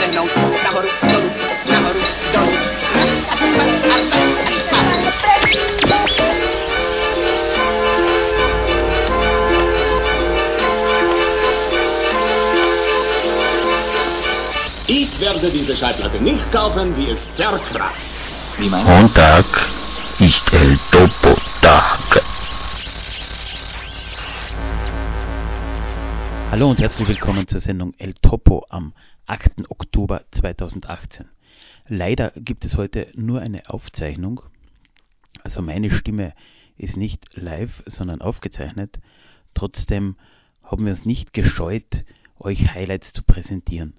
Lehnou, nahoru, dolů, nahoru, dolů. Ich werde diese Schallplatte nicht kaufen, die ist zerkraft. Montag ist El Topo Tag. Hallo und herzlich willkommen zur Sendung El Topo am 8. Oktober 2018. Leider gibt es heute nur eine Aufzeichnung. Also meine Stimme ist nicht live, sondern aufgezeichnet. Trotzdem haben wir uns nicht gescheut, euch Highlights zu präsentieren.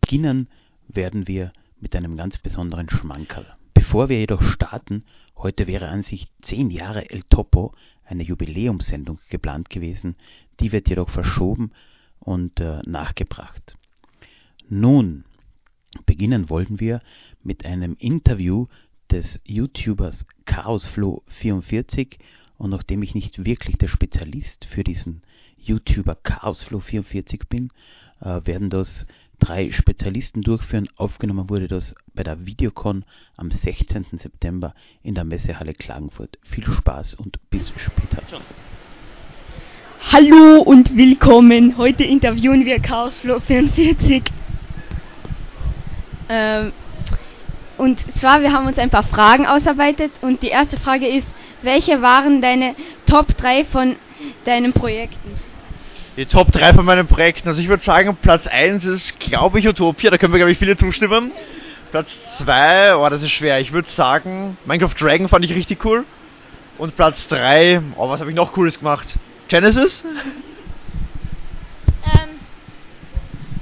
Beginnen werden wir mit einem ganz besonderen Schmankerl. Bevor wir jedoch starten, heute wäre an sich 10 Jahre El Topo, eine Jubiläumssendung geplant gewesen, die wird jedoch verschoben und äh, nachgebracht. Nun, beginnen wollten wir mit einem Interview des YouTubers ChaosFlow44 und nachdem ich nicht wirklich der Spezialist für diesen YouTuber ChaosFlow44 bin, äh, werden das drei Spezialisten durchführen. Aufgenommen wurde das bei der Videocon am 16. September in der Messehalle Klagenfurt. Viel Spaß und bis später. Hallo und willkommen. Heute interviewen wir Chaosflow 44. Ähm, und zwar, wir haben uns ein paar Fragen ausarbeitet und die erste Frage ist, welche waren deine Top 3 von deinen Projekten? Die Top 3 von meinen Projekten. Also ich würde sagen, Platz 1 ist, glaube ich, Utopia, da können wir, glaube ich, viele zustimmen. Platz 2, oh, das ist schwer. Ich würde sagen, Minecraft Dragon fand ich richtig cool. Und Platz 3, oh, was habe ich noch Cooles gemacht? Genesis? Ähm,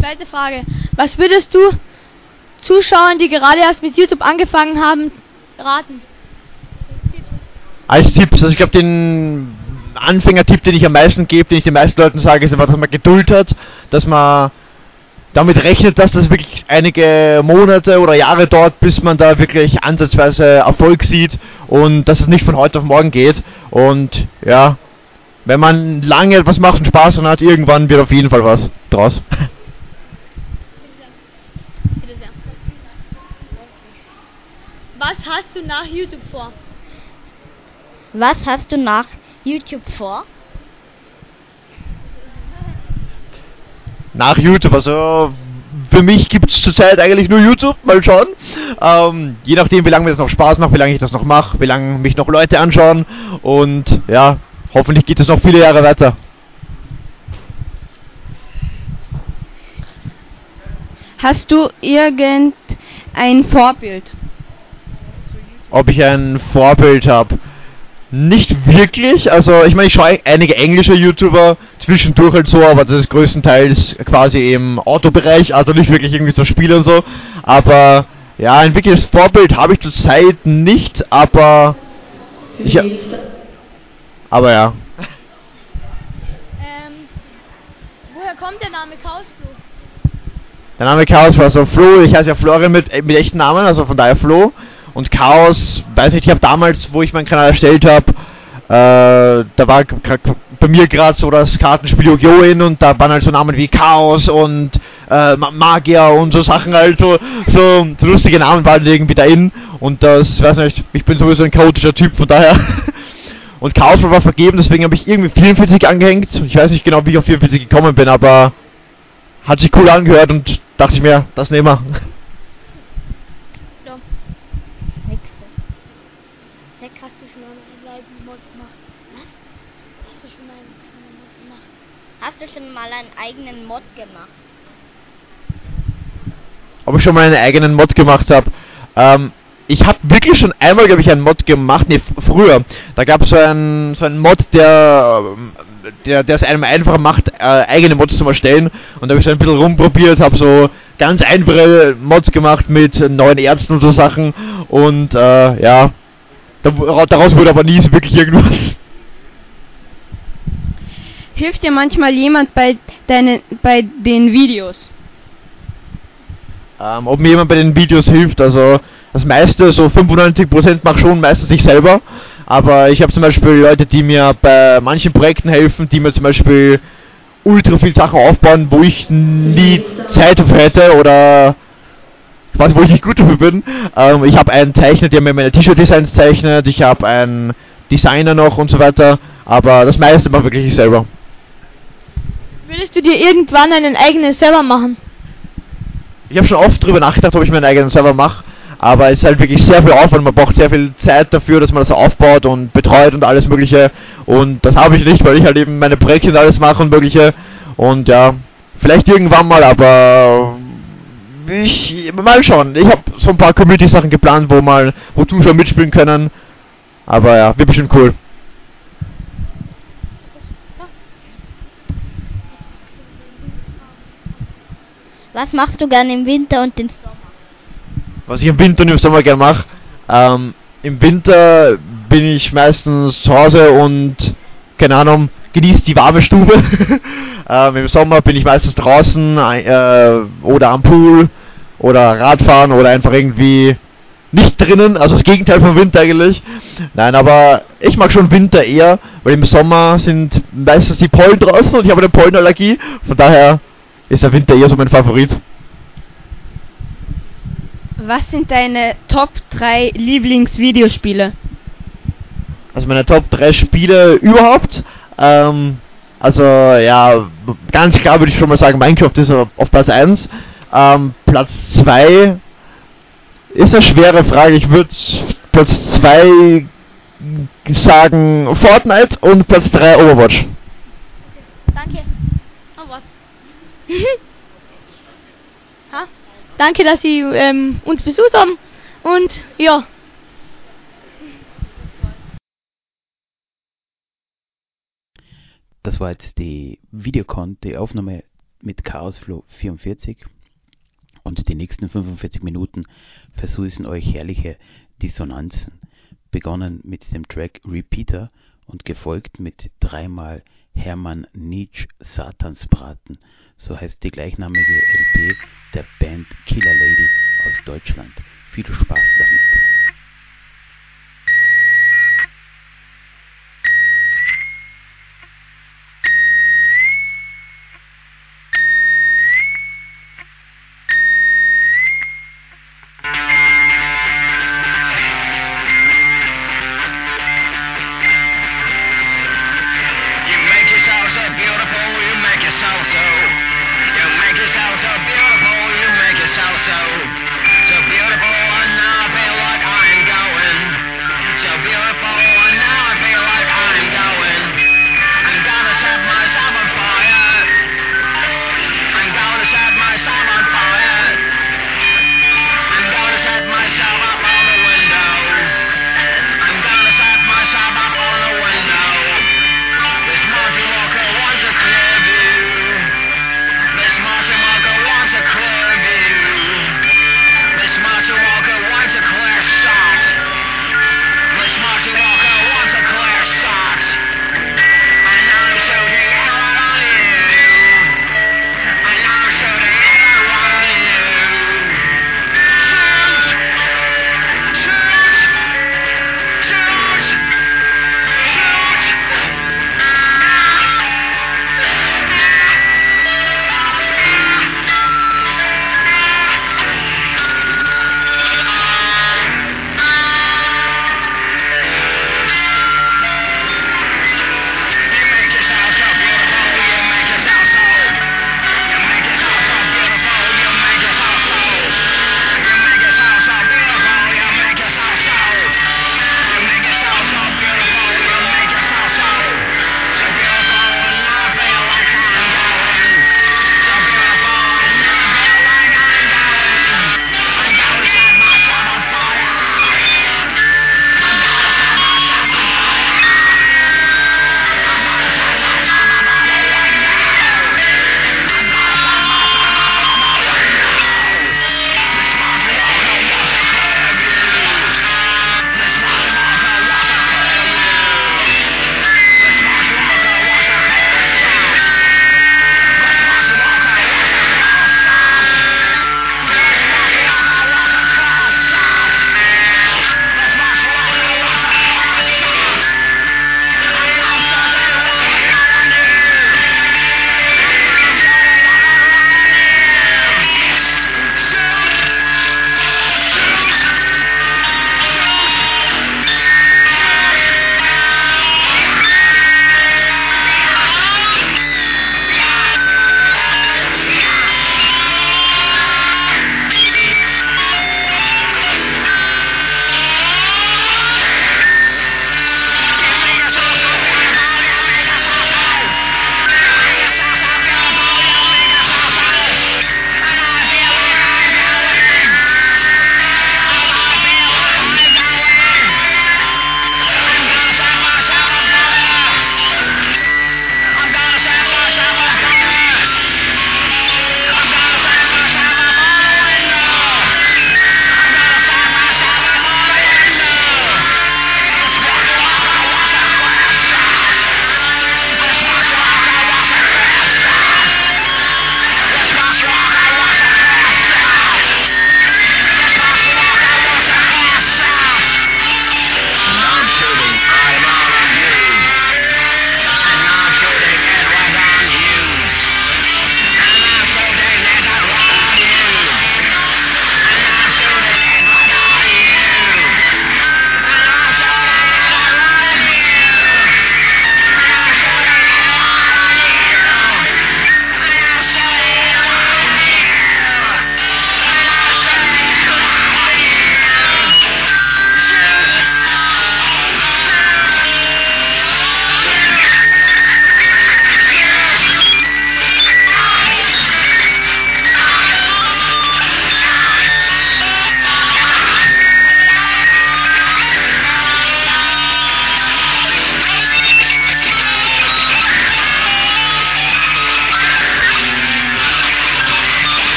zweite Frage. Was würdest du Zuschauern, die gerade erst mit YouTube angefangen haben, raten? Als Tipps, also ich glaube, den Anfängertipp, den ich am meisten gebe, den ich den meisten Leuten sage, ist einfach, dass man Geduld hat, dass man damit rechnet, dass das wirklich einige Monate oder Jahre dauert, bis man da wirklich ansatzweise Erfolg sieht und dass es nicht von heute auf morgen geht. Und ja, wenn man lange etwas macht und Spaß dran hat, irgendwann wird auf jeden Fall was draus. Was hast du nach YouTube vor? Was hast du nach YouTube vor? Nach YouTube, also für mich gibt es zurzeit eigentlich nur YouTube, mal schauen. Ähm, je nachdem, wie lange mir das noch Spaß macht, wie lange ich das noch mache, wie lange mich noch Leute anschauen und ja, hoffentlich geht es noch viele Jahre weiter. Hast du irgendein Vorbild? Ob ich ein Vorbild habe? Nicht wirklich, also ich meine, ich schaue einige englische YouTuber zwischendurch halt so, aber das ist größtenteils quasi im Autobereich, also nicht wirklich irgendwie so Spiele und so. Aber ja, ein wirkliches Vorbild habe ich zurzeit nicht, aber ich, aber ja. Ähm, woher kommt der Name Chaosflo? Der Name Chaos war so Flo, ich heiße ja Florian mit, mit echten Namen, also von daher Flo. Und Chaos, weiß nicht, ich habe damals, wo ich meinen Kanal erstellt habe, äh, da war bei mir gerade so das Kartenspiel Yu-Gi-Oh! in und da waren halt so Namen wie Chaos und äh, Magier und so Sachen halt, so, so, so lustige Namen waren irgendwie da in und das, weiß nicht, ich bin sowieso ein chaotischer Typ, von daher. und Chaos war vergeben, deswegen habe ich irgendwie 44 angehängt. Ich weiß nicht genau, wie ich auf 44 gekommen bin, aber hat sich cool angehört und dachte ich mir, das nehmen wir. Nächste. Zack, hast du schon mal einen eigenen Mod gemacht? Was? Hast du schon mal einen Mod gemacht? Hast du schon mal einen eigenen Mod gemacht? ob ich schon mal einen eigenen Mod gemacht habe. Ähm, ich habe wirklich schon einmal, glaube ich, einen Mod gemacht, nee, früher. Da gab es so einen, so einen Mod, der, ähm, der, der es einem einfacher macht, äh, eigene Mods zu erstellen. Und da habe ich so ein bisschen rumprobiert, habe so ganz einfache Mods gemacht mit neuen Ärzten und so Sachen. Und äh, ja, da, daraus wurde aber nie so wirklich irgendwas. Hilft dir manchmal jemand bei, deinen, bei den Videos? Ähm, ob mir jemand bei den Videos hilft, also das meiste, so 95% mache schon meistens ich selber. Aber ich habe zum Beispiel Leute, die mir bei manchen Projekten helfen, die mir zum Beispiel ultra viel Sachen aufbauen, wo ich nie Zeit dafür hätte oder was, wo ich nicht gut dafür bin. Ähm, ich habe einen Zeichner, der mir meine T-Shirt-Designs zeichnet, ich habe einen Designer noch und so weiter, aber das meiste mache wirklich ich selber. Würdest du dir irgendwann einen eigenen Server machen? Ich habe schon oft drüber nachgedacht, ob ich meinen eigenen Server mache, aber es ist halt wirklich sehr viel Aufwand, man braucht sehr viel Zeit dafür, dass man das aufbaut und betreut und alles mögliche und das habe ich nicht, weil ich halt eben meine Projekte und alles mache und mögliche und ja, vielleicht irgendwann mal, aber ich mal schauen. Ich habe so ein paar Community-Sachen geplant, wo mal, wo Zuschauer mitspielen können. Aber ja, wird bestimmt cool. Was machst du gerne im Winter und im Sommer? Was ich im Winter und im Sommer gerne mache. Ähm, Im Winter bin ich meistens zu Hause und, keine Ahnung, genieße die warme Stube. ähm, Im Sommer bin ich meistens draußen äh, oder am Pool oder Radfahren oder einfach irgendwie nicht drinnen, also das Gegenteil vom Winter eigentlich. Nein, aber ich mag schon Winter eher, weil im Sommer sind meistens die Pollen draußen und ich habe eine Pollenallergie. Von daher ist der Winter eher so mein Favorit. Was sind deine Top 3 Lieblingsvideospiele? Also meine Top 3 Spiele überhaupt. Ähm, also ja, ganz klar würde ich schon mal sagen, Minecraft ist auf, Platz 1. Ähm, Platz 2 ist eine schwere Frage. Ich würde Platz 2 sagen Fortnite und Platz 3 Overwatch. Danke. Oh, was? Danke, dass Sie ähm, uns besucht haben. Und ja. Das war jetzt die Videocon, die Aufnahme mit Chaosflow 44. Und die nächsten 45 Minuten versüßen euch herrliche Dissonanzen. Begonnen mit dem Track Repeater und gefolgt mit dreimal Hermann Nietzsche Satansbraten. So heißt die gleichnamige LP der Band Killer Lady aus Deutschland. Viel Spaß damit.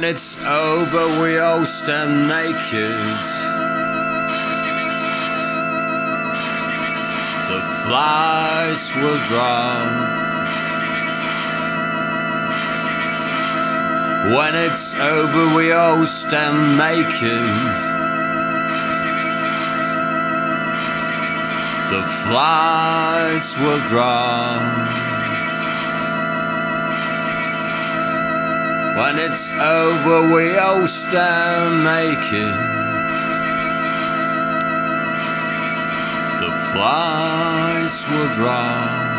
When it's over, we all stand naked. The flies will drown. When it's over, we all stand naked. The flies will drown. When it's over, we all stand naked. The flies will drown.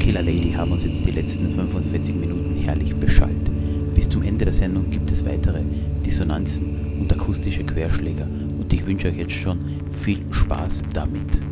Killer Lady haben uns jetzt die letzten 45 Minuten herrlich beschallt. Bis zum Ende der Sendung gibt es weitere Dissonanzen und akustische Querschläger und ich wünsche euch jetzt schon viel Spaß damit.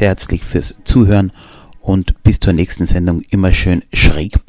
Herzlich fürs Zuhören und bis zur nächsten Sendung immer schön schräg.